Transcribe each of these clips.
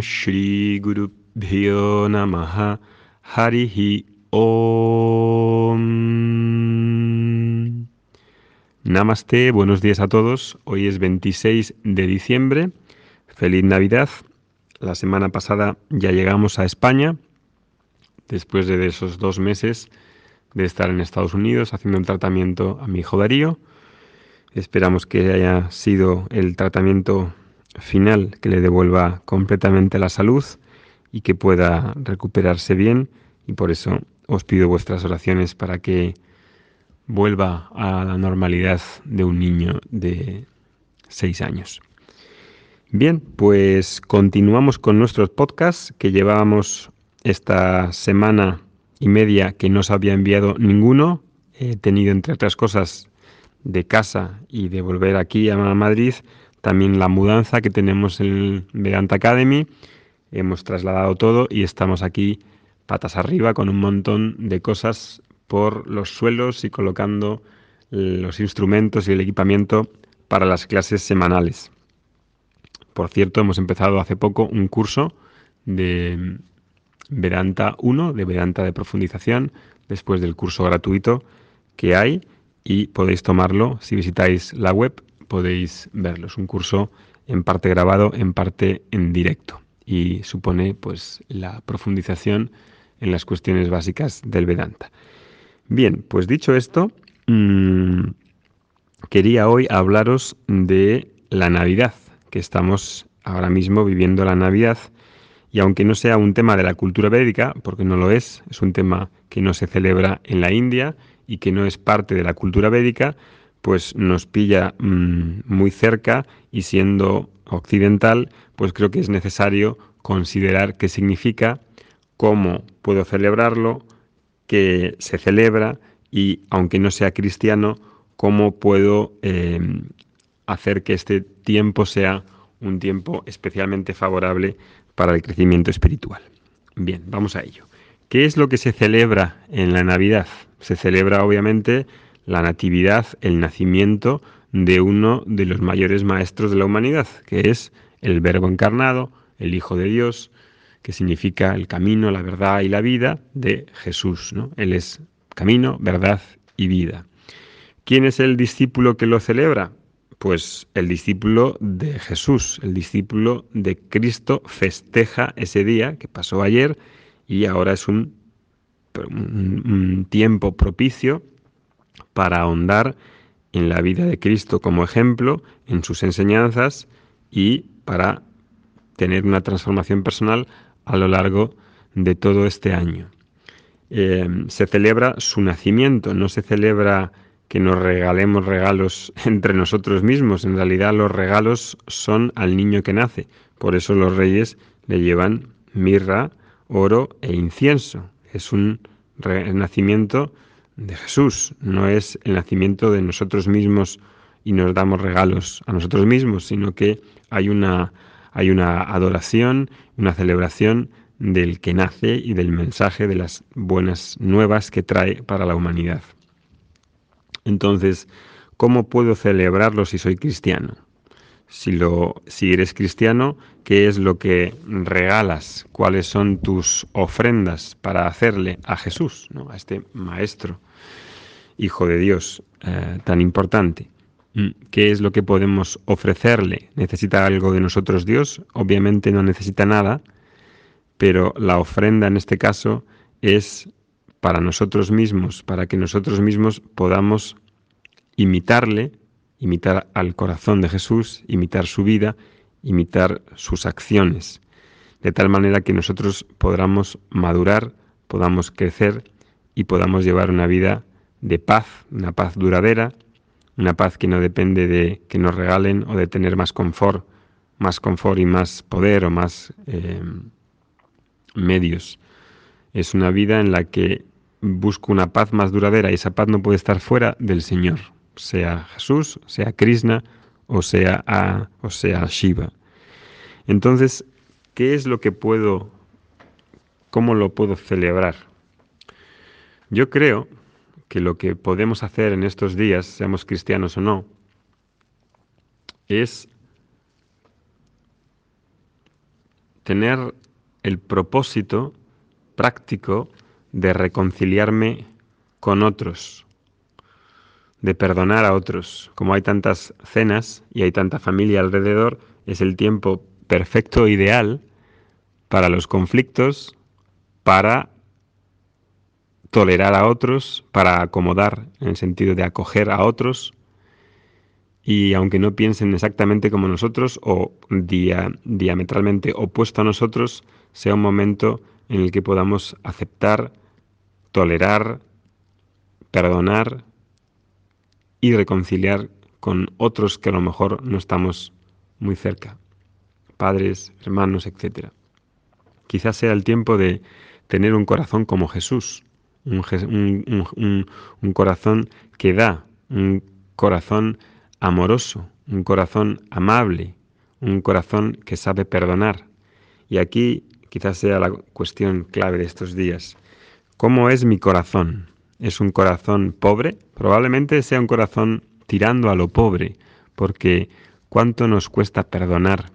Shri Guru Bhyo Namaha Harihi Om. Namaste, buenos días a todos. Hoy es 26 de diciembre. Feliz Navidad. La semana pasada ya llegamos a España, después de esos dos meses de estar en Estados Unidos haciendo un tratamiento a mi hijo Darío. Esperamos que haya sido el tratamiento final que le devuelva completamente la salud y que pueda recuperarse bien y por eso os pido vuestras oraciones para que vuelva a la normalidad de un niño de seis años. Bien, pues continuamos con nuestros podcasts que llevábamos esta semana y media que no os había enviado ninguno. He tenido, entre otras cosas, de casa y de volver aquí a Madrid, también la mudanza que tenemos en Vedanta Academy. Hemos trasladado todo y estamos aquí patas arriba con un montón de cosas por los suelos y colocando los instrumentos y el equipamiento para las clases semanales. Por cierto, hemos empezado hace poco un curso de Vedanta 1, de Vedanta de profundización, después del curso gratuito que hay y podéis tomarlo si visitáis la web, podéis verlo. Es un curso en parte grabado, en parte en directo y supone pues la profundización en las cuestiones básicas del Vedanta. Bien, pues dicho esto, mm, quería hoy hablaros de la Navidad, que estamos ahora mismo viviendo la Navidad y aunque no sea un tema de la cultura védica, porque no lo es, es un tema que no se celebra en la India y que no es parte de la cultura védica, pues nos pilla mm, muy cerca y siendo occidental, pues creo que es necesario considerar qué significa, cómo puedo celebrarlo, qué se celebra y, aunque no sea cristiano, cómo puedo em, hacer que este tiempo sea un tiempo especialmente favorable para el crecimiento espiritual. Bien, vamos a ello. ¿Qué es lo que se celebra en la Navidad? Se celebra obviamente la natividad, el nacimiento de uno de los mayores maestros de la humanidad, que es el Verbo encarnado, el Hijo de Dios, que significa el camino, la verdad y la vida de Jesús. ¿no? Él es camino, verdad y vida. ¿Quién es el discípulo que lo celebra? Pues el discípulo de Jesús, el discípulo de Cristo festeja ese día que pasó ayer y ahora es un, un, tiempo propicio para ahondar en la vida de Cristo como ejemplo, en sus enseñanzas y para tener una transformación personal a lo largo de todo este año. Eh, se celebra su nacimiento, no se celebra que nos regalemos regalos entre nosotros mismos. En realidad los regalos son al niño que nace. Por eso los reyes le llevan mirra, oro e incienso. Es un nacimiento de Jesús, no es el nacimiento de nosotros mismos y nos damos regalos a nosotros mismos, sino que hay una, hay una adoración, una celebración del que nace y del mensaje de las buenas nuevas que trae para la humanidad. Entonces, ¿cómo puedo celebrarlo si soy cristiano? Si, lo, si eres cristiano, ¿qué es lo que regalas? ¿Cuáles son tus ofrendas para hacerle a Jesús, a este Maestro, Hijo de Dios, eh, tan importante? Mm, ¿Qué es lo que podemos ofrecerle? ¿Necesita algo de nosotros Dios? Obviamente no necesita nada, pero la ofrenda en este caso es para nosotros mismos, para que nosotros mismos podamos imitarle, imitar al corazón de Jesús, imitar su vida, imitar sus acciones, de tal manera que nosotros podamos madurar, podamos crecer y podamos llevar una vida de paz, una paz duradera, una paz que no depende de que nos regalen o de tener más confort, más confort y más poder o más eh, medios. Es una vida en la que busco una paz más duradera y esa paz no puede estar fuera del Señor, sea Jesús, sea Krishna o sea, o sea Shiva. Entonces, ¿qué es lo que puedo, cómo lo puedo celebrar? Yo creo que lo que podemos hacer en estos días, seamos cristianos o no, es tener el propósito práctico de reconciliarme con otros, de perdonar a otros. Como hay tantas cenas y hay tanta familia alrededor, es el tiempo perfecto, ideal, para los conflictos, para tolerar a otros, para acomodar en el sentido de acoger a otros, y aunque no piensen exactamente como nosotros o diametralmente opuesto a nosotros, sea un momento en el que podamos aceptar, tolerar, perdonar y reconciliar con otros que a lo mejor no estamos muy cerca, padres, hermanos, etc. Quizás sea el tiempo de tener un corazón como Jesús, un, un corazón que da, un corazón amoroso, un corazón amable, un corazón que sabe perdonar. Y aquí quizás sea la cuestión clave de estos días. ¿Cómo es mi corazón? ¿Es un corazón pobre? Probablemente sea un corazón tirando a lo pobre, porque cuánto nos cuesta perdonar,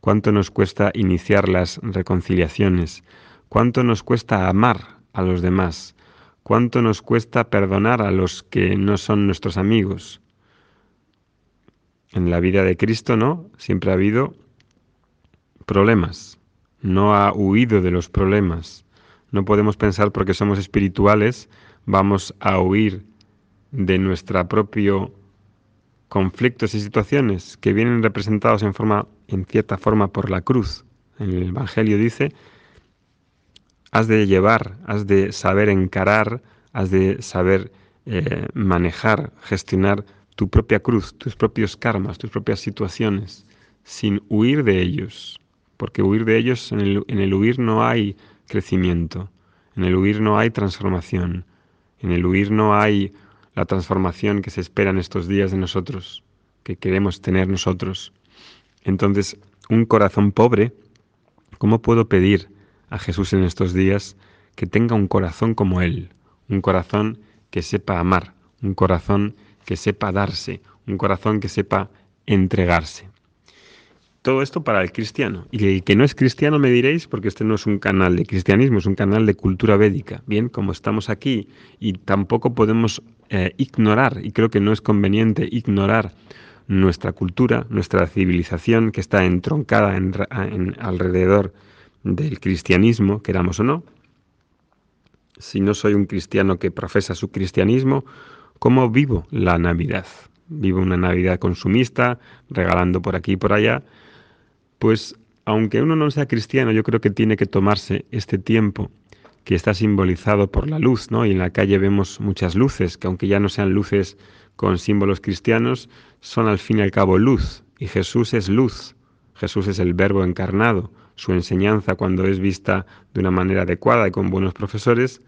cuánto nos cuesta iniciar las reconciliaciones, cuánto nos cuesta amar a los demás, cuánto nos cuesta perdonar a los que no son nuestros amigos. En la vida de Cristo, ¿no? Siempre ha habido problemas, no ha huido de los problemas. No podemos pensar porque somos espirituales vamos a huir de nuestra propio conflictos y situaciones que vienen representados en forma en cierta forma por la cruz. En el evangelio dice has de llevar, has de saber encarar, has de saber eh, manejar, gestionar tu propia cruz, tus propios karmas, tus propias situaciones, sin huir de ellos, porque huir de ellos, en el, en el huir no hay crecimiento, en el huir no hay transformación, en el huir no hay la transformación que se espera en estos días de nosotros, que queremos tener nosotros. Entonces, un corazón pobre, ¿cómo puedo pedir a Jesús en estos días que tenga un corazón como Él? Un corazón que sepa amar, un corazón que sepa darse, un corazón que sepa entregarse. Todo esto para el cristiano. Y el que no es cristiano me diréis, porque este no es un canal de cristianismo, es un canal de cultura védica. Bien, como estamos aquí y tampoco podemos eh, ignorar, y creo que no es conveniente ignorar nuestra cultura, nuestra civilización que está entroncada en, alrededor del cristianismo, queramos o no. Si no soy un cristiano que profesa su cristianismo, ¿cómo vivo la Navidad? Vivo una Navidad consumista, regalando por aquí y por allá, pues aunque uno no sea cristiano, yo creo que tiene que tomarse este tiempo que está simbolizado por la luz, ¿no? Y en la calle vemos muchas luces, que aunque ya no sean luces con símbolos cristianos, son al fin y al cabo luz. Y Jesús es luz. Jesús es el verbo encarnado. Su enseñanza, cuando es vista de una manera adecuada y con buenos profesores,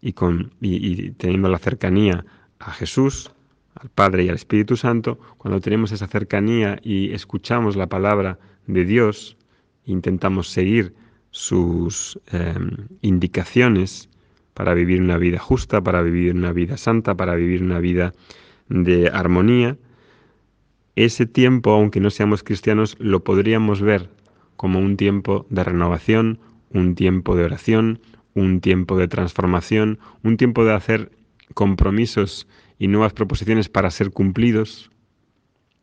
y, con, y teniendo la cercanía a Jesús, al Padre y al Espíritu Santo, cuando tenemos esa cercanía y escuchamos la palabra de Dios, intentamos seguir sus em, indicaciones para vivir una vida justa, para vivir una vida santa, para vivir una vida de armonía, ese tiempo, aunque no seamos cristianos, lo podríamos ver como un tiempo de renovación, un tiempo de oración, un tiempo de transformación, un tiempo de hacer compromisos y nuevas proposiciones para ser cumplidos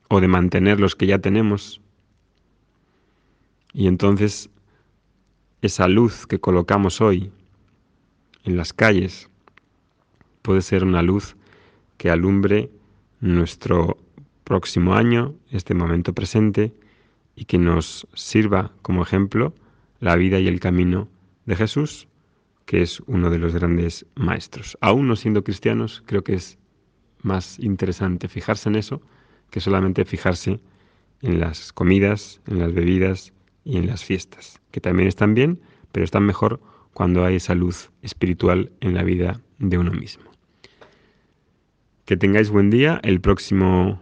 o de mantener los que ya tenemos. Y entonces esa luz que colocamos hoy en las calles puede ser una luz que alumbre nuestro próximo año, este momento presente, y que nos sirva como ejemplo la vida y el camino de Jesús, que es uno de los grandes maestros. Aún no siendo cristianos, creo que es más interesante fijarse en eso que solamente fijarse en las comidas, en las bebidas, y en las fiestas, que también están bien, pero están mejor cuando hay esa luz espiritual en la vida de uno mismo. Que tengáis buen día. El próximo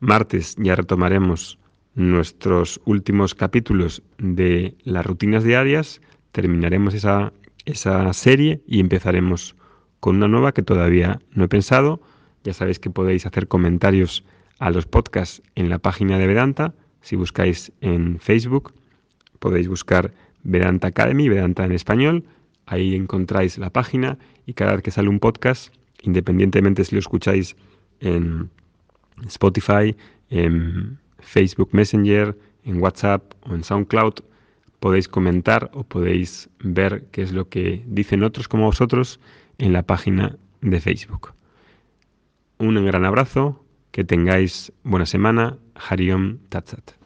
martes ya retomaremos nuestros últimos capítulos de las rutinas diarias, terminaremos esa, esa serie y empezaremos con una nueva que todavía no he pensado. Ya sabéis que podéis hacer comentarios a los podcasts en la página de Vedanta, si buscáis en Facebook podéis buscar Vedanta Academy, Vedanta en español. Ahí encontráis la página y cada vez que sale un podcast, independientemente si lo escucháis en Spotify, en Facebook Messenger, en WhatsApp o en SoundCloud, podéis comentar o podéis ver qué es lo que dicen otros como vosotros en la página de Facebook. Un gran abrazo, que tengáis buena semana. Hariom Tatsat.